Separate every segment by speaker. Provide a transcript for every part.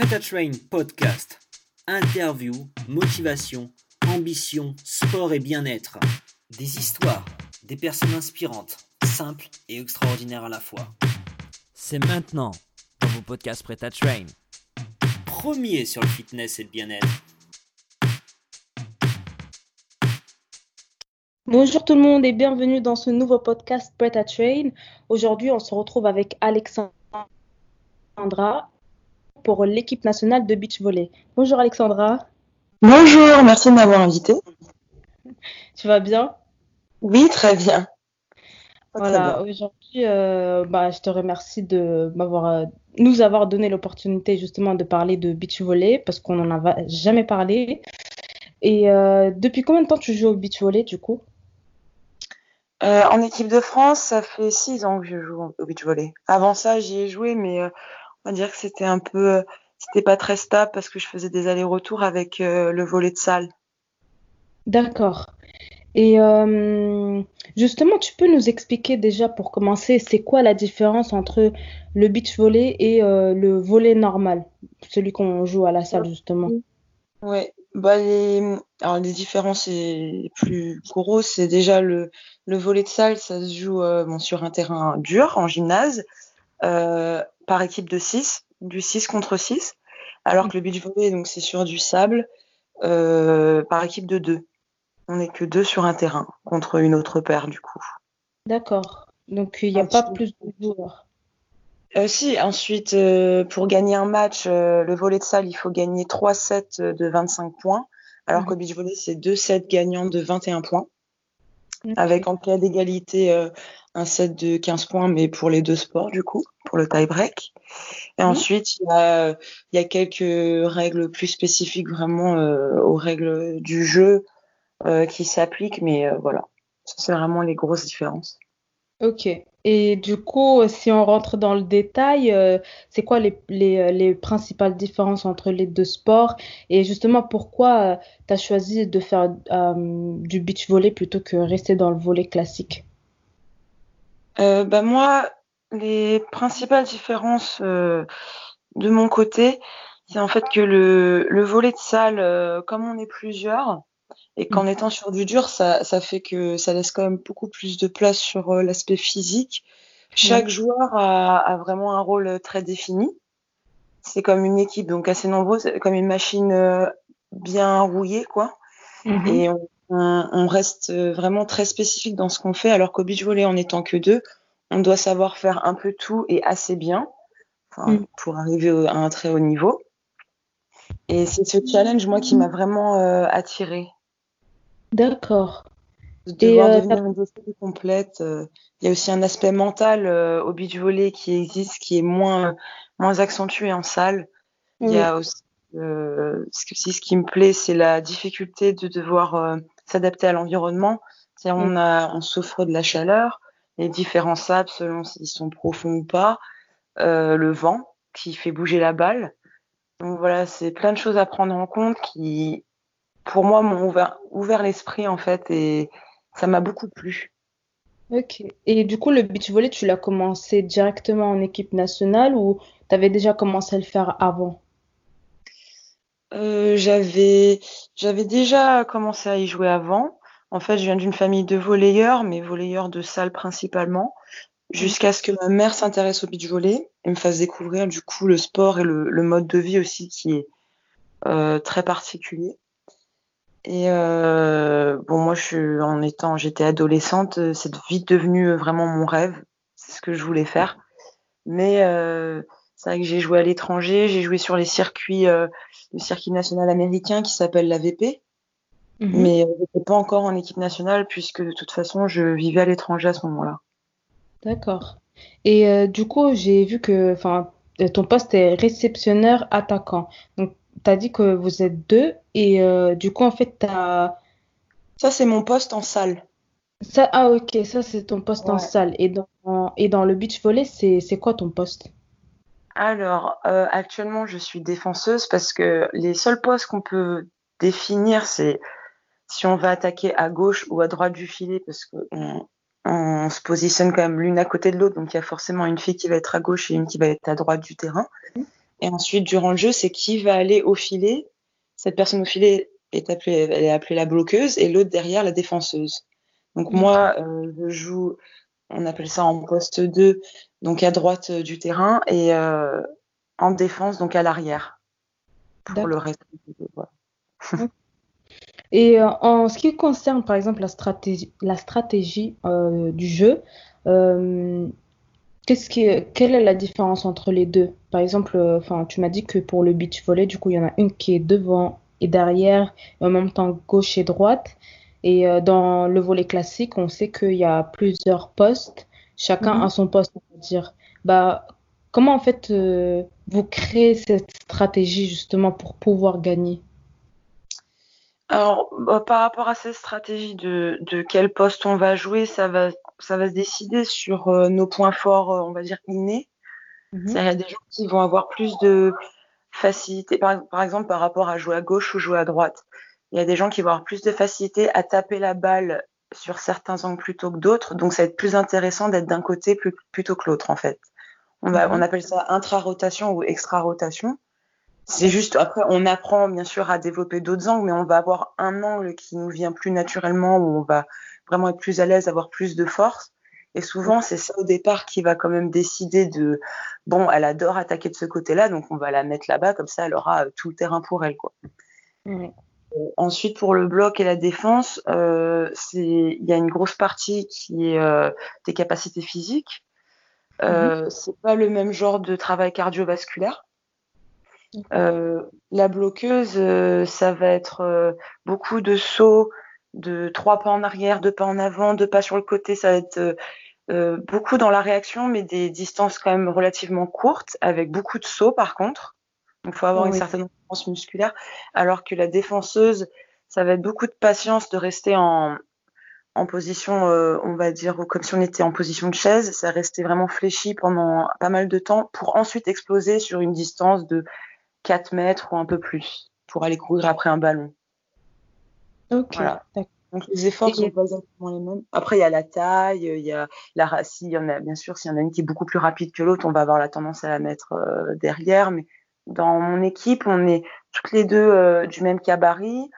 Speaker 1: À Train podcast. Interview, motivation, ambition, sport et bien-être. Des histoires, des personnes inspirantes, simples et extraordinaires à la fois. C'est maintenant dans vos podcasts Prêt Train. Premier sur le fitness et le bien-être.
Speaker 2: Bonjour tout le monde et bienvenue dans ce nouveau podcast Prêt à Train. Aujourd'hui, on se retrouve avec Alexandra pour l'équipe nationale de beach volley. Bonjour Alexandra.
Speaker 3: Bonjour, merci de m'avoir invité.
Speaker 2: Tu vas bien?
Speaker 3: Oui, très bien.
Speaker 2: voilà, aujourd'hui, euh, bah, je te remercie de m'avoir, euh, nous avoir donné l'opportunité justement de parler de beach volley parce qu'on n'en a jamais parlé. Et euh, depuis combien de temps tu joues au beach volley du coup?
Speaker 3: En équipe de France, ça fait six ans que je joue au beach volley. Avant ça, j'y ai joué, mais va dire que c'était un peu, c'était pas très stable parce que je faisais des allers-retours avec euh, le volet de salle.
Speaker 2: D'accord. Et euh, justement, tu peux nous expliquer déjà pour commencer, c'est quoi la différence entre le beach volley et euh, le volley normal, celui qu'on joue à la salle justement?
Speaker 3: Ouais, bah les, alors les différences les plus grosses, c'est déjà le, le volet de salle, ça se joue bon, sur un terrain dur en gymnase. Euh, par équipe de 6, du 6 contre 6, alors que le beach volley, donc c'est sur du sable, euh, par équipe de 2. On n'est que deux sur un terrain contre une autre paire du coup.
Speaker 2: D'accord. Donc il n'y a pas plus de joueurs.
Speaker 3: Euh, si, ensuite, euh, pour gagner un match, euh, le volet de salle, il faut gagner 3 sets de 25 points, alors mmh. qu'au beach volley, c'est 2 sets gagnants de 21 points. Avec en cas d'égalité un set de 15 points, mais pour les deux sports, du coup, pour le tie-break. Et mmh. ensuite, il y, a, il y, a, quelques règles plus spécifiques vraiment euh, aux règles du jeu euh, qui s'appliquent, mais euh, voilà, c'est vraiment les grosses différences.
Speaker 2: Ok. Et du coup, si on rentre dans le détail, c'est quoi les, les, les, principales différences entre les deux sports? Et justement, pourquoi tu as choisi de faire du beach volley plutôt que rester dans le volley classique?
Speaker 3: Euh, bah moi, les principales différences euh, de mon côté, c'est en fait que le, le volet de salle, euh, comme on est plusieurs, et qu'en mmh. étant sur du dur, ça, ça fait que ça laisse quand même beaucoup plus de place sur euh, l'aspect physique. Chaque mmh. joueur a, a, vraiment un rôle très défini. C'est comme une équipe, donc assez nombreuse, comme une machine euh, bien rouillée, quoi. Mmh. Et on, on, reste vraiment très spécifique dans ce qu'on fait, alors qu'au beach volley, en étant que deux, on doit savoir faire un peu tout et assez bien mm. pour arriver à un très haut niveau. Et c'est ce challenge, moi, qui m'a vraiment euh, attiré.
Speaker 2: D'accord.
Speaker 3: De devoir euh, devenir une complète. Euh. Il y a aussi un aspect mental au beach volley qui existe, qui est moins, moins accentué en salle. Il y a aussi euh, ce, ce qui me plaît, c'est la difficulté de devoir euh, s'adapter à l'environnement. On, a, on souffre de la chaleur, les différents sables selon s'ils sont profonds ou pas, euh, le vent qui fait bouger la balle. Donc voilà, c'est plein de choses à prendre en compte qui, pour moi, m'ont ouvert, ouvert l'esprit en fait et ça m'a beaucoup plu.
Speaker 2: Ok. Et du coup, le beach volley, tu l'as commencé directement en équipe nationale ou tu avais déjà commencé à le faire avant?
Speaker 3: Euh, j'avais j'avais déjà commencé à y jouer avant. En fait, je viens d'une famille de volleyeurs, mais volleyeurs de salle principalement, jusqu'à ce que ma mère s'intéresse au beach volley et me fasse découvrir du coup le sport et le, le mode de vie aussi qui est euh, très particulier. Et euh, bon, moi, je suis en étant, j'étais adolescente, c'est vite devenu vraiment mon rêve. C'est ce que je voulais faire. Mais euh, c'est vrai que j'ai joué à l'étranger, j'ai joué sur les circuits, euh, le circuit national américain qui s'appelle l'AVP. Mhm. Mais je n'étais pas encore en équipe nationale puisque de toute façon, je vivais à l'étranger à ce moment-là.
Speaker 2: D'accord. Et euh, du coup, j'ai vu que enfin, ton poste est réceptionneur attaquant. Donc, tu as dit que vous êtes deux et euh, du coup, en fait, tu as.
Speaker 3: Ça, c'est mon poste en salle.
Speaker 2: Ça, ah, ok, ça, c'est ton poste en salle. Et dans, et dans le beach volley, c'est quoi ton poste?
Speaker 3: Alors, euh, actuellement, je suis défenseuse parce que les seuls postes qu'on peut définir, c'est si on va attaquer à gauche ou à droite du filet, parce qu'on on se positionne quand même l'une à côté de l'autre, donc il y a forcément une fille qui va être à gauche et une qui va être à droite du terrain. Et ensuite, durant le jeu, c'est qui va aller au filet. Cette personne au filet est appelée, elle est appelée la bloqueuse et l'autre derrière la défenseuse. Donc moi, euh, je joue, on appelle ça en poste 2, donc à droite euh, du terrain et euh, en défense, donc à l'arrière. Pour le reste.
Speaker 2: Voilà. Et euh, en ce qui concerne, par exemple, la stratégie, la stratégie euh, du jeu, euh, qu'est-ce qui, quelle est la différence entre les deux? Par exemple, euh, tu m'as dit que pour le beach volley, du coup, il y en a une qui est devant et derrière, et en même temps gauche et droite. Et euh, dans le volley classique, on sait qu'il y a plusieurs postes, chacun
Speaker 3: Mhm.
Speaker 2: a son poste, dire. Bah, comment en fait euh, vous créez cette stratégie justement pour pouvoir gagner?
Speaker 3: Alors, bah, par rapport à cette stratégie de, de quel poste on va jouer, ça va, ça va se décider sur euh, nos points forts, euh, on va dire, innés.
Speaker 2: Mhm.
Speaker 3: Il y a des gens qui vont avoir plus de facilité, par, par exemple, par rapport à jouer à gauche ou jouer à droite. Il y a des gens qui vont avoir plus de facilité à taper la balle sur certains angles plutôt que d'autres. Donc, ça va être plus intéressant d'être d'un côté plus- plutôt que l'autre, en fait. On, va,
Speaker 2: Mhm.
Speaker 3: on appelle ça intra-rotation ou extra-rotation. C'est juste, après, on apprend bien sûr à développer d'autres angles, mais on va avoir un angle qui nous vient plus naturellement, où on va vraiment être plus à l'aise, avoir plus de force. Et souvent, c'est ça au départ qui va quand même décider de, bon, elle adore attaquer de ce côté-là, donc on va la mettre là-bas, comme ça, elle aura euh, tout le terrain pour elle, quoi. Ensuite, pour le bloc et la défense, euh, c'est, il y a une grosse partie qui est euh, des capacités physiques. Euh, C'est pas le même genre de travail cardiovasculaire. Euh, la bloqueuse, euh, ça va être euh, beaucoup de sauts, de trois pas en arrière, deux pas en avant, deux pas sur le côté. Ça va être euh, euh, beaucoup dans la réaction, mais des distances quand même relativement courtes, avec beaucoup de sauts par contre. Donc, il faut avoir
Speaker 2: Oui.
Speaker 3: une certaine endurance musculaire. Alors que la défenseuse, ça va être beaucoup de patience de rester en, en position, euh, on va dire, comme si on était en position de chaise. Ça restait vraiment fléchi pendant pas mal de temps pour ensuite exploser sur une distance de 4 mètres ou un peu plus pour aller courir après un ballon.
Speaker 2: Ok,
Speaker 3: Voilà. Donc les efforts sont pas exactement les mêmes. Après il y a la taille, il y a la racine, il y en a bien sûr s'il y en a une qui est beaucoup plus rapide que l'autre, on va avoir la tendance à la mettre euh, derrière. Mais dans mon équipe, on est toutes les deux euh, du même gabarit.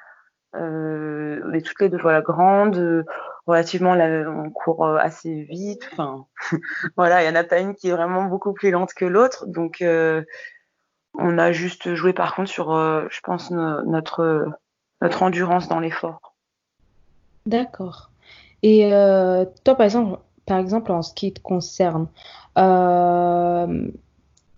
Speaker 3: Euh, on est toutes les deux voilà grandes, euh, relativement on court assez vite. Enfin voilà, il y en a pas une qui est vraiment beaucoup plus lente que l'autre. Donc on a juste joué par contre sur, je pense, no- notre endurance dans l'effort.
Speaker 2: D'accord. Et toi, par exemple, par exemple, en ce qui te concerne,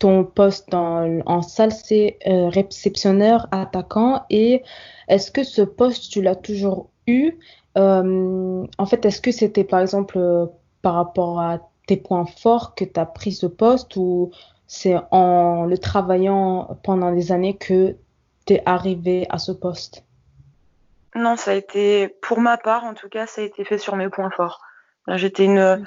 Speaker 2: ton poste en salle, c'est euh, réceptionneur, attaquant. Et est-ce que ce poste, tu l'as toujours eu? Euh, en fait, est-ce que c'était, par exemple, euh, par rapport à tes points forts que tu as pris ce poste ou c'est en le travaillant pendant des années que tu es arrivé à ce poste?
Speaker 3: Non, ça a été, pour ma part en tout cas, ça a été fait sur mes points forts. J'étais une,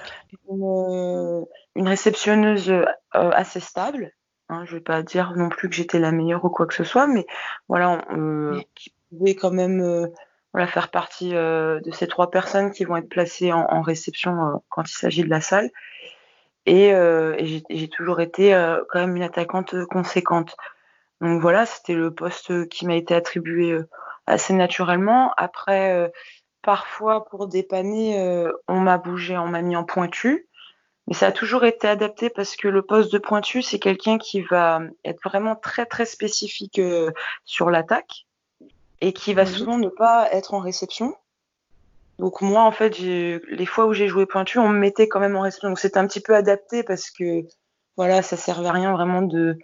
Speaker 3: une, une réceptionneuse euh, assez stable. Hein, je vais pas dire non plus que j'étais la meilleure ou quoi que ce soit, mais voilà, euh, qui pouvait quand même euh, voilà, faire partie euh, de ces trois personnes qui vont être placées en, en réception euh, quand il s'agit de la salle. Et, euh, et j'ai toujours été euh, quand même une attaquante conséquente. Donc voilà, c'était le poste qui m'a été attribué euh, assez naturellement. Après, euh, parfois pour dépanner, euh, on m'a bougé, on m'a mis en pointu. Mais ça a toujours été adapté parce que le poste de pointu, c'est quelqu'un qui va être vraiment très très spécifique euh, sur l'attaque et qui va
Speaker 2: Mhm.
Speaker 3: souvent ne pas être en réception. Donc moi, en fait, les fois où j'ai joué pointu, on me mettait quand même en réception. Donc c'était un petit peu adapté parce que voilà, ça servait à rien vraiment de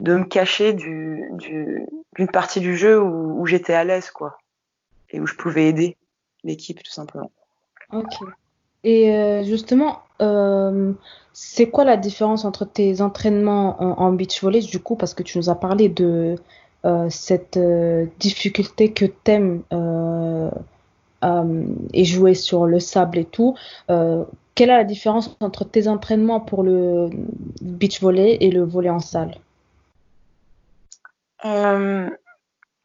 Speaker 3: de me cacher du du d'une partie du jeu où, où j'étais à l'aise quoi et où je pouvais aider l'équipe tout simplement.
Speaker 2: Ok. Et euh, justement, euh, c'est quoi la différence entre tes entraînements en, en beach volley, du coup, parce que tu nous as parlé de euh, cette euh, difficulté que t'aimes et jouer sur le sable et tout. Quelle est la différence entre tes entraînements pour le beach volley et le volley en salle?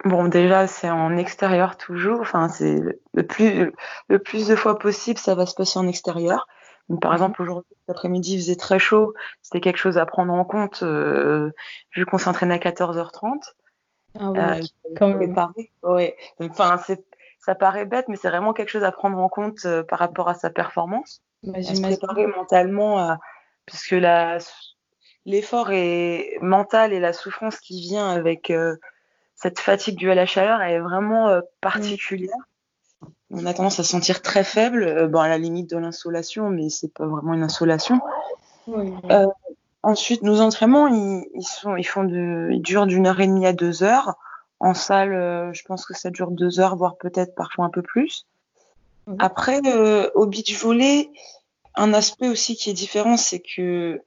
Speaker 3: Bon déjà c'est en extérieur toujours, enfin c'est le plus le plus de fois possible ça va se passer en extérieur. Donc, par exemple, aujourd'hui, cet après-midi, il faisait très chaud. C'était quelque chose à prendre en compte, euh, vu qu'on s'entraînait à 14h30.
Speaker 2: Ah oui,
Speaker 3: Euh,
Speaker 2: quand même.
Speaker 3: ouais. Enfin, c'est, ça paraît bête, mais c'est vraiment quelque chose à prendre en compte euh, par rapport à sa performance.
Speaker 2: Bah,
Speaker 3: À se préparer mentalement, à... puisque la, l'effort est mental et la souffrance qui vient avec euh, cette fatigue due à la chaleur elle est vraiment euh, particulière. On a tendance à se sentir très faible, euh, bon, à la limite de l'insolation, mais c'est pas vraiment une insolation.
Speaker 2: Oui.
Speaker 3: Euh, Ensuite, nos entraînements, ils, ils sont, ils font de, ils durent d'une heure et demie à deux heures. En salle, euh, je pense que ça dure deux heures, voire peut-être parfois un peu plus.
Speaker 2: Mhm.
Speaker 3: Après, euh, au beach volley, un aspect aussi qui est différent, c'est que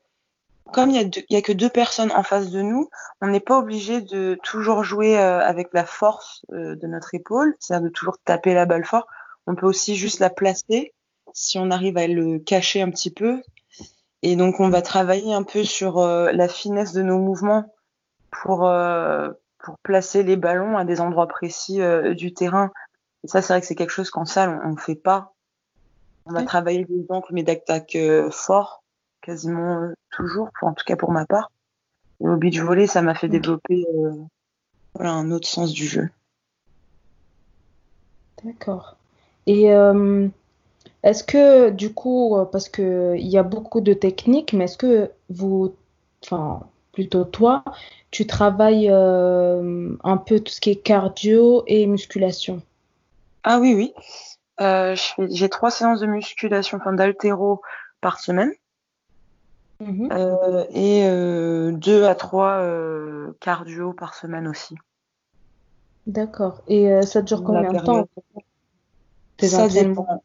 Speaker 3: comme il y a, a que deux personnes en face de nous, on n'est pas obligé de toujours jouer euh, avec la force euh, de notre épaule, c'est-à-dire de toujours taper la balle fort. On peut aussi juste la placer si on arrive à le cacher un petit peu. Et donc, on va travailler un peu sur euh, la finesse de nos mouvements pour, euh, pour placer les ballons à des endroits précis euh, du terrain. Et ça, c'est vrai que c'est quelque chose qu'en salle, on ne fait pas. On va travailler des angles, mais d'attaque euh, fort, quasiment euh, toujours, en tout cas pour ma part. Et au beach volley, ça m'a fait développer euh, voilà, un autre sens du jeu.
Speaker 2: D'accord. Et euh, est-ce que du coup, parce que il y a beaucoup de techniques, mais est-ce que vous, enfin plutôt toi, tu travailles euh, un peu tout ce qui est cardio et musculation?
Speaker 3: Ah oui, oui. J'ai trois séances de musculation, enfin d'haltéro par semaine.
Speaker 2: Mhm.
Speaker 3: Euh, et euh, deux à trois euh, cardio par semaine aussi.
Speaker 2: D'accord. Et euh, ça dure combien de temps, tes
Speaker 3: Ça dépend.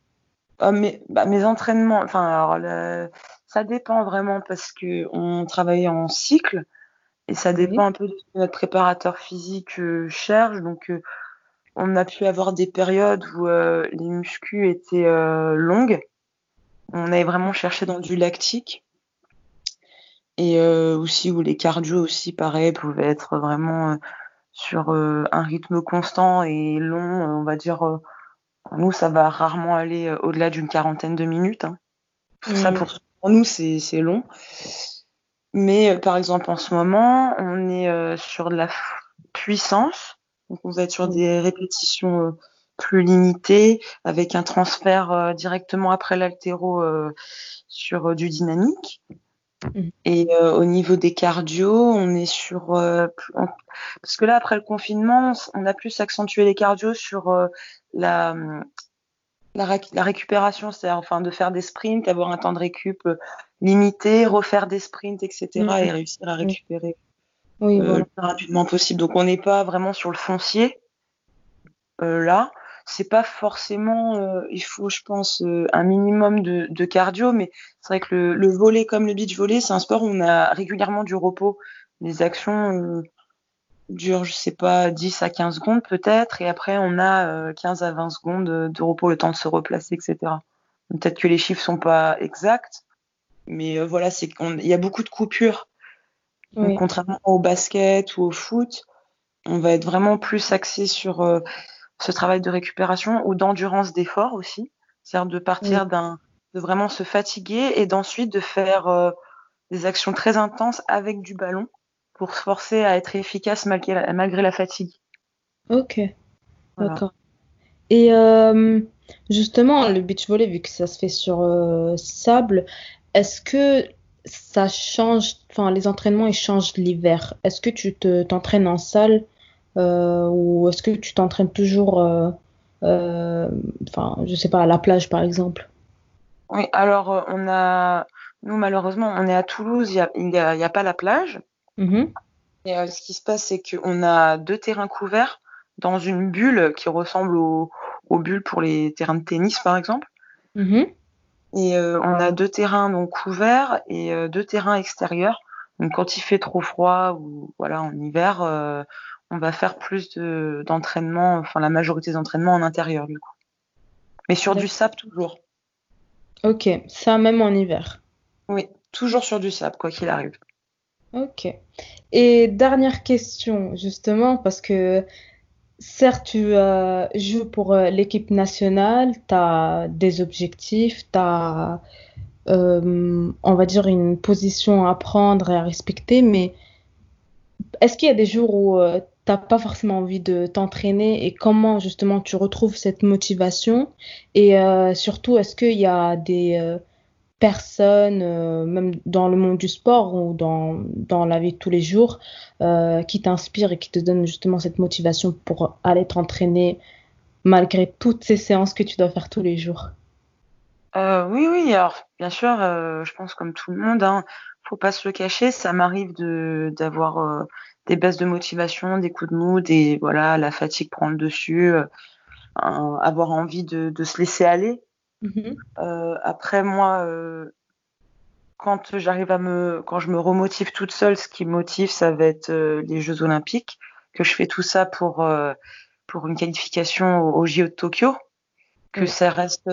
Speaker 3: Ah, mes, bah, mes entraînements, enfin alors le- ça dépend vraiment parce que on travaille en cycle et ça
Speaker 2: Oui.
Speaker 3: dépend un peu de ce que notre préparateur physique euh, cherche. Donc euh, on a pu avoir des périodes où euh, les muscles étaient euh, longues. On avait vraiment cherché dans du lactique. Et euh, aussi où les cardio aussi pareil pouvaient être vraiment euh, sur euh, un rythme constant et long, on va dire nous ça va rarement aller au-delà d'une quarantaine de minutes. Hein. Ça
Speaker 2: Mm.
Speaker 3: pour, pour nous c'est c'est long. Mais par exemple en ce moment, on est sur de la puissance. Donc on va être sur
Speaker 2: Mm.
Speaker 3: des répétitions plus limitées avec un transfert directement après l'haltéro euh, sur du dynamique.
Speaker 2: Mm.
Speaker 3: Et euh, au niveau des cardio, on est sur euh, on- parce que là après le confinement, on a plus accentué les cardios sur euh, la hum, la, réc- la récupération, c'est-à-dire enfin de faire des sprints, avoir un temps de récup euh, limité, refaire des sprints, etc.
Speaker 2: Mm.
Speaker 3: et réussir à récupérer
Speaker 2: oui,
Speaker 3: euh,
Speaker 2: voilà.
Speaker 3: le plus rapidement possible. Donc on n'est pas vraiment sur le foncier euh, là. C'est pas forcément, euh, il faut, je pense, euh, un minimum de, de cardio, mais c'est vrai que le, le volley comme le beach volley, c'est un sport où on a régulièrement du repos. Les actions euh, durent, je sais pas, 10 à 15 secondes peut-être, et après on a euh, 15 à 20 secondes de, repos, le temps de se replacer, etc. Peut-être que les chiffres sont pas exacts, mais euh, voilà, c'est qu'on, il y a beaucoup de coupures. Donc,
Speaker 2: Oui.
Speaker 3: contrairement au basket ou au foot, on va être vraiment plus axé sur euh, ce travail de récupération ou d'endurance d'effort aussi. C'est-à-dire de
Speaker 2: Oui.
Speaker 3: partir d'un, de vraiment se fatiguer et d'ensuite de faire euh, des actions très intenses avec du ballon pour se forcer à être efficace malgré la, malgré la fatigue.
Speaker 2: Ok,
Speaker 3: Voilà.
Speaker 2: d'accord. Et euh, justement, le beach volley, vu que ça se fait sur euh, sable, est-ce que ça change, enfin, les entraînements, ils changent l'hiver? Est-ce que tu te t'entraînes en salle ou est-ce que tu t'entraînes toujours, euh, euh, enfin, je sais pas, à la plage, par exemple?
Speaker 3: Oui, alors euh, on a, nous malheureusement, on est à Toulouse, il y a, pas la plage.
Speaker 2: Mhm,
Speaker 3: Et euh, ce qui se passe, c'est qu'on a deux terrains couverts dans une bulle qui ressemble aux, aux bulles pour les terrains de tennis, par exemple.
Speaker 2: mhm.
Speaker 3: Et euh, on a deux terrains donc couverts et euh, deux terrains extérieurs. Donc quand il fait trop froid ou voilà en hiver, euh, on va faire plus de d'entraînement, enfin la majorité des entraînements en intérieur du coup. Mais sur du sable toujours.
Speaker 2: Ok, ça même en hiver.
Speaker 3: Oui, toujours sur du sable quoi qu'il arrive.
Speaker 2: Ok. Et dernière question, justement, parce que certes, tu euh, joues pour euh, l'équipe nationale, tu as des objectifs, tu as, on va dire, une position à prendre et à respecter, mais est-ce qu'il y a des jours où tu n'as pas forcément envie de t'entraîner et comment justement tu retrouves cette motivation et surtout est-ce qu'il y a des personnes, euh, même dans le monde du sport ou dans, dans la vie de tous les jours, euh, qui t'inspirent et qui te donnent justement cette motivation pour aller t'entraîner malgré toutes ces séances que tu dois faire tous les jours?
Speaker 3: Euh, Oui, oui, alors bien sûr, je pense comme tout le monde, hein, faut pas se le cacher, ça m'arrive de d'avoir des baisses de motivation, des coups de mou, des voilà, la fatigue prend le dessus, avoir envie de, de se laisser aller. Mhm. Euh, après, moi, euh, quand j'arrive à me, quand je me remotive toute seule, ce qui me motive, ça va être euh, les Jeux Olympiques, que je fais tout ça pour pour une qualification au, JO de Tokyo, que ça reste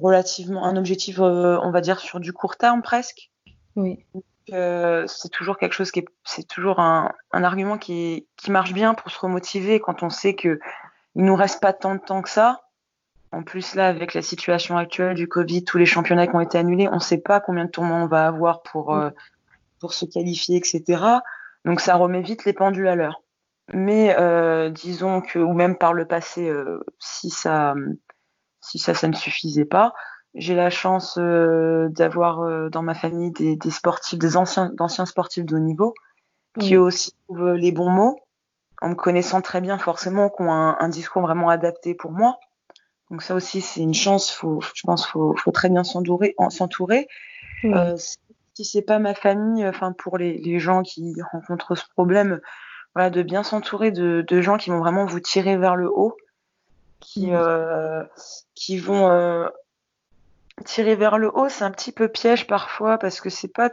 Speaker 3: relativement un objectif, on va dire sur du court terme presque.
Speaker 2: Oui.
Speaker 3: C'est toujours quelque chose qui est, c'est toujours un, un argument qui, qui marche bien pour se remotiver quand on sait que il nous reste pas tant de temps que ça en plus, là, avec la situation actuelle du Covid, tous les championnats qui ont été annulés, on ne sait pas combien de tournois on va avoir pour, euh, pour se qualifier, etc. Donc, ça remet vite les pendules à l'heure. Mais euh, disons que, ou même par le passé, euh, si ça, si ça, ça ne suffisait pas, j'ai la chance d'avoir dans ma famille des, sportifs, des anciens, d'anciens sportifs de haut niveau, qui aussi trouvent les bons mots, en me connaissant très bien forcément, qui ont un discours vraiment adapté pour moi. Donc ça aussi, c'est une chance. Faut, je pense, faut, faut très bien s'entourer. s'entourer. Euh, si c'est pas ma famille, enfin pour les, les, gens qui rencontrent ce problème, voilà, de bien s'entourer de, de, gens qui vont vraiment vous tirer vers le haut, qui euh, qui vont euh, tirer vers le haut. C'est un petit peu piège parfois parce que c'est pas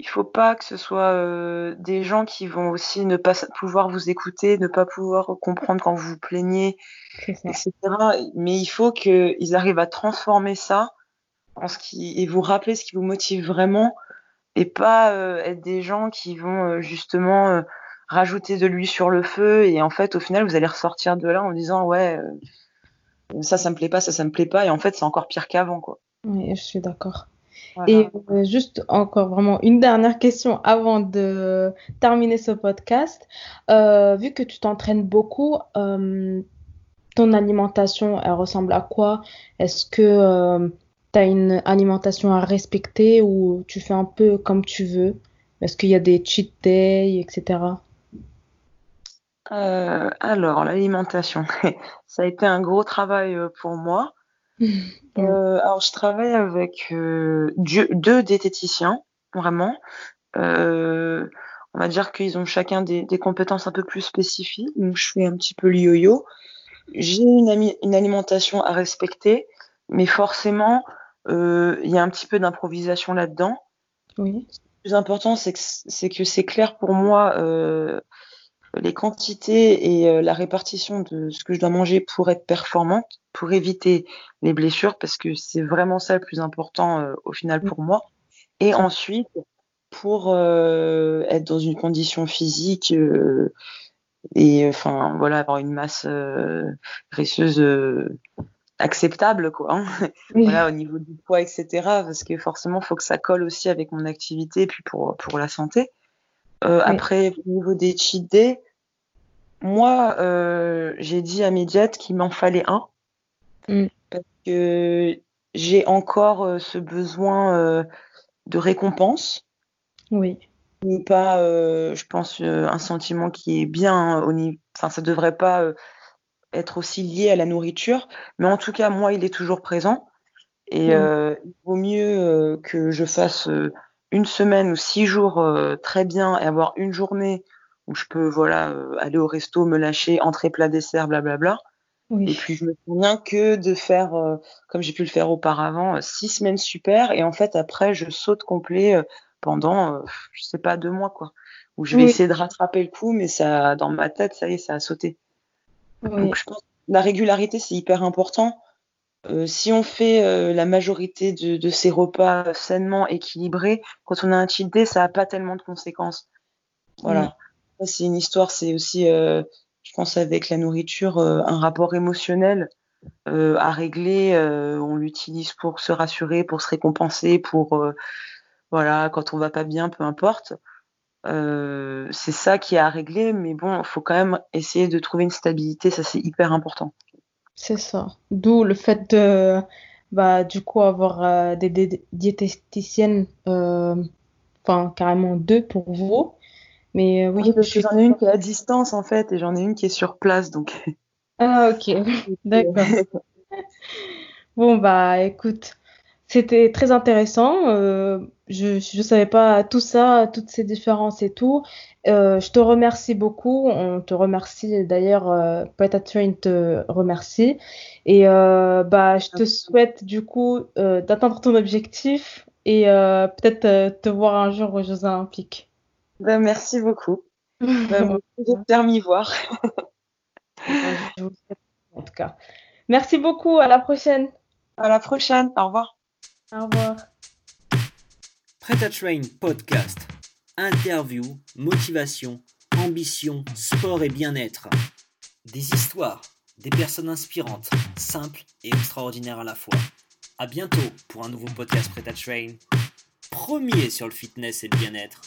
Speaker 3: il faut pas que ce soit euh, des gens qui vont aussi ne pas pouvoir vous écouter, ne pas pouvoir comprendre quand vous vous plaignez, etc. Mais il faut qu'ils arrivent à transformer ça en ce qui et vous rappeler ce qui vous motive vraiment et pas euh, être des gens qui vont euh, justement rajouter de l'huile sur le feu et en fait au final vous allez ressortir de là en disant ouais ça ça me plaît pas ça ça me plaît pas et en fait c'est encore pire qu'avant quoi.
Speaker 2: Oui, je suis d'accord. Et euh, juste encore vraiment une dernière question avant de terminer ce podcast. Euh, vu que tu t'entraînes beaucoup, euh, ton alimentation, elle ressemble à quoi? Est-ce que tu as une alimentation à respecter ou tu fais un peu comme tu veux? Est-ce qu'il y a des cheat days, etc.
Speaker 3: alors, l'alimentation, ça a été un gros travail pour moi. Euh, alors, je travaille avec euh, deux diététiciens, vraiment. Euh, on va dire qu'ils ont chacun des, compétences un peu plus spécifiques. Donc, je fais un petit peu le yo-yo. J'ai une, une, alimentation à respecter, mais forcément, il y a un petit peu d'improvisation là-dedans.
Speaker 2: Oui.
Speaker 3: Le plus important, c'est que c'est clair pour moi les quantités et euh, la répartition de ce que je dois manger pour être performante, pour éviter les blessures, parce que c'est vraiment ça le plus important euh, au final pour moi. Et ensuite, pour euh, être dans une condition physique et enfin voilà avoir une masse graisseuse acceptable quoi hein. voilà au niveau du poids etc parce que forcément faut que ça colle aussi avec mon activité et puis pour pour la santé après au niveau des cheat days moi, euh, j'ai dit à mes diètes qu'il m'en fallait un. Mm. Parce que j'ai encore euh, ce besoin euh, de récompense.
Speaker 2: Oui.
Speaker 3: Et pas, je pense, un sentiment qui est bien au niveau. Enfin, ça devrait pas être aussi lié à la nourriture. Mais en tout cas, moi, il est toujours présent. Et mm. il vaut mieux que je fasse une semaine ou six jours très bien et avoir une journée où je peux voilà euh, aller au resto, me lâcher, entrer plat dessert, blablabla. Oui. Et puis je me souviens que de faire, euh, comme j'ai pu le faire auparavant, euh, six semaines super, et en fait après je saute complet pendant, je sais pas, deux mois quoi, où je vais essayer de rattraper le coup, mais ça, dans ma tête, ça y est, ça a sauté. Donc je pense que la régularité c'est hyper important. si on fait la majorité de, de, ces repas sainement équilibrés, quand on a un cheat day, ça a pas tellement de conséquences. Voilà c'est une histoire, c'est aussi, euh, je pense, avec la nourriture, euh, un rapport émotionnel à régler, on l'utilise pour se rassurer, pour se récompenser, pour voilà, quand on va pas bien, peu importe. c'est ça qui est à régler, mais bon, il faut quand même essayer de trouver une stabilité, ça c'est hyper important.
Speaker 2: C'est ça. D'où le fait de, bah, du coup, avoir des, diététiciennes, enfin, carrément deux pour vous. Mais oui,
Speaker 3: j'en ai une qui est à distance en fait, et j'en ai une qui est sur place, donc.
Speaker 2: Ah, ok, d'accord. bon, bah, écoute, c'était très intéressant. Euh, je ne savais pas tout ça, toutes ces différences et tout. Euh, je te remercie beaucoup. On te remercie d'ailleurs. Euh, Train te remercie. Et euh, bah, je te souhaite du coup euh, d'atteindre ton objectif et peut-être te voir un jour aux Jeux Olympiques.
Speaker 3: Ben, merci beaucoup. ben, J'espère m'y voir.
Speaker 2: en tout cas. Merci beaucoup. À la prochaine.
Speaker 3: À la prochaine. Au revoir.
Speaker 2: Au revoir.
Speaker 1: Prêt à Train podcast. Interview, motivation, ambition, sport et bien-être. Des histoires, des personnes inspirantes, simples et extraordinaires à la fois. À bientôt pour un nouveau podcast Prêt à Train. Premier sur le fitness et le bien-être.